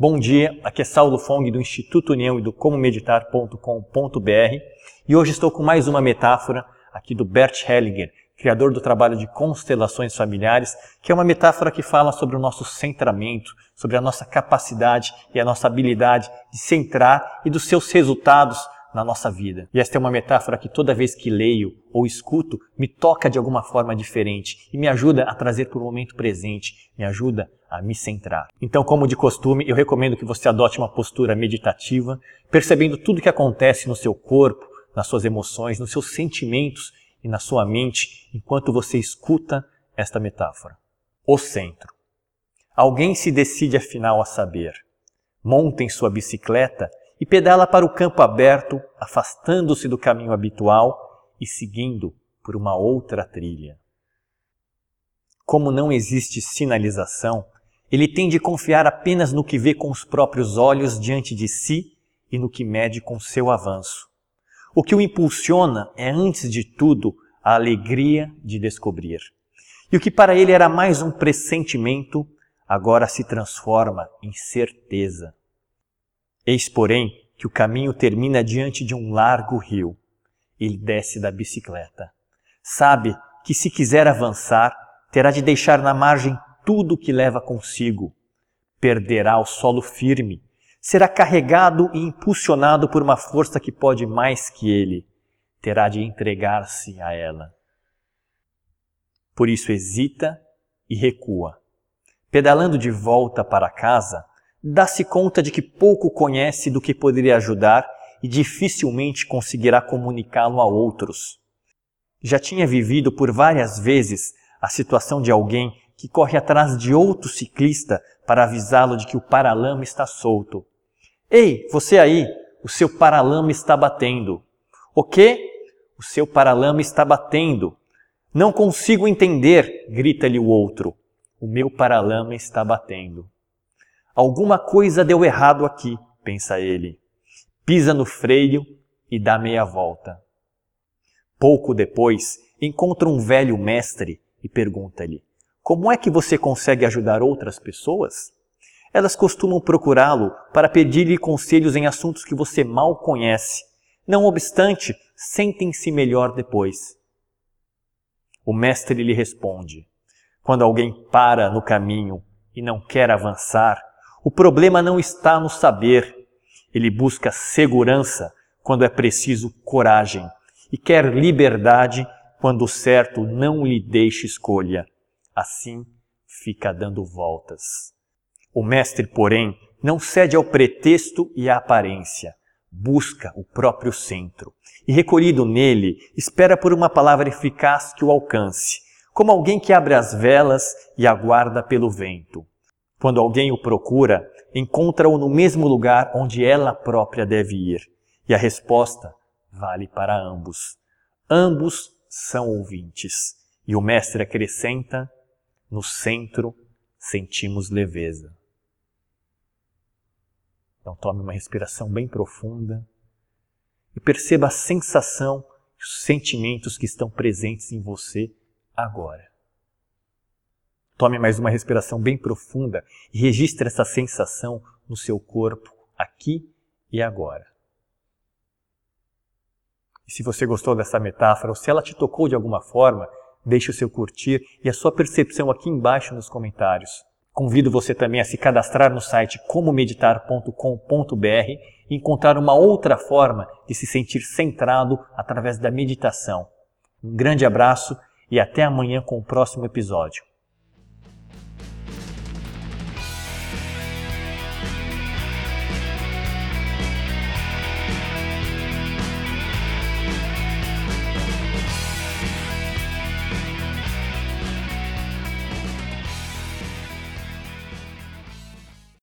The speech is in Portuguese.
Bom dia, aqui é Saulo Fong do Instituto União e do comomeditar.com.br e hoje estou com mais uma metáfora aqui do Bert Hellinger, criador do trabalho de constelações familiares, que é uma metáfora que fala sobre o nosso centramento, sobre a nossa capacidade e a nossa habilidade de centrar e dos seus resultados na nossa vida. E esta é uma metáfora que toda vez que leio ou escuto, me toca de alguma forma diferente e me ajuda a trazer para o momento presente, me ajuda a me centrar. Então, como de costume, eu recomendo que você adote uma postura meditativa, percebendo tudo o que acontece no seu corpo, nas suas emoções, nos seus sentimentos e na sua mente enquanto você escuta esta metáfora. O centro. Alguém se decide afinal a saber. Monta em sua bicicleta e pedala para o campo aberto, afastando-se do caminho habitual e seguindo por uma outra trilha. Como não existe sinalização, ele tem de confiar apenas no que vê com os próprios olhos diante de si e no que mede com seu avanço. O que o impulsiona é, antes de tudo, a alegria de descobrir. E o que para ele era mais um pressentimento, agora se transforma em certeza. Eis, porém, que o caminho termina diante de um largo rio. Ele desce da bicicleta. Sabe que se quiser avançar, terá de deixar na margem tudo o que leva consigo. Perderá o solo firme, será carregado e impulsionado por uma força que pode mais que ele. Terá de entregar-se a ela. Por isso hesita e recua. Pedalando de volta para casa, dá-se conta de que pouco conhece do que poderia ajudar e dificilmente conseguirá comunicá-lo a outros. Já tinha vivido por várias vezes a situação de alguém que corre atrás de outro ciclista para avisá-lo de que o paralama está solto. Ei, você aí, o seu paralama está batendo. O quê? O seu paralama está batendo. Não consigo entender, grita-lhe o outro. O meu paralama está batendo. Alguma coisa deu errado aqui, pensa ele. Pisa no freio e dá meia volta. Pouco depois, encontra um velho mestre e pergunta-lhe: Como é que você consegue ajudar outras pessoas? Elas costumam procurá-lo para pedir-lhe conselhos em assuntos que você mal conhece. Não obstante, sentem-se melhor depois. O mestre lhe responde: Quando alguém para no caminho e não quer avançar, o problema não está no saber. Ele busca segurança quando é preciso coragem e quer liberdade quando o certo não lhe deixa escolha. Assim fica dando voltas. O mestre, porém, não cede ao pretexto e à aparência. Busca o próprio centro e, recolhido nele, espera por uma palavra eficaz que o alcance, como alguém que abre as velas e aguarda pelo vento. Quando alguém o procura, encontra-o no mesmo lugar onde ela própria deve ir, e a resposta vale para ambos. Ambos são ouvintes. E o mestre acrescenta: no centro sentimos leveza. Então tome uma respiração bem profunda e perceba a sensação os sentimentos que estão presentes em você agora. Tome mais uma respiração bem profunda e registre essa sensação no seu corpo aqui e agora. E se você gostou dessa metáfora ou se ela te tocou de alguma forma, deixe o seu curtir e a sua percepção aqui embaixo nos comentários. Convido você também a se cadastrar no site comomeditar.com.br e encontrar uma outra forma de se sentir centrado através da meditação. Um grande abraço e até amanhã com o próximo episódio.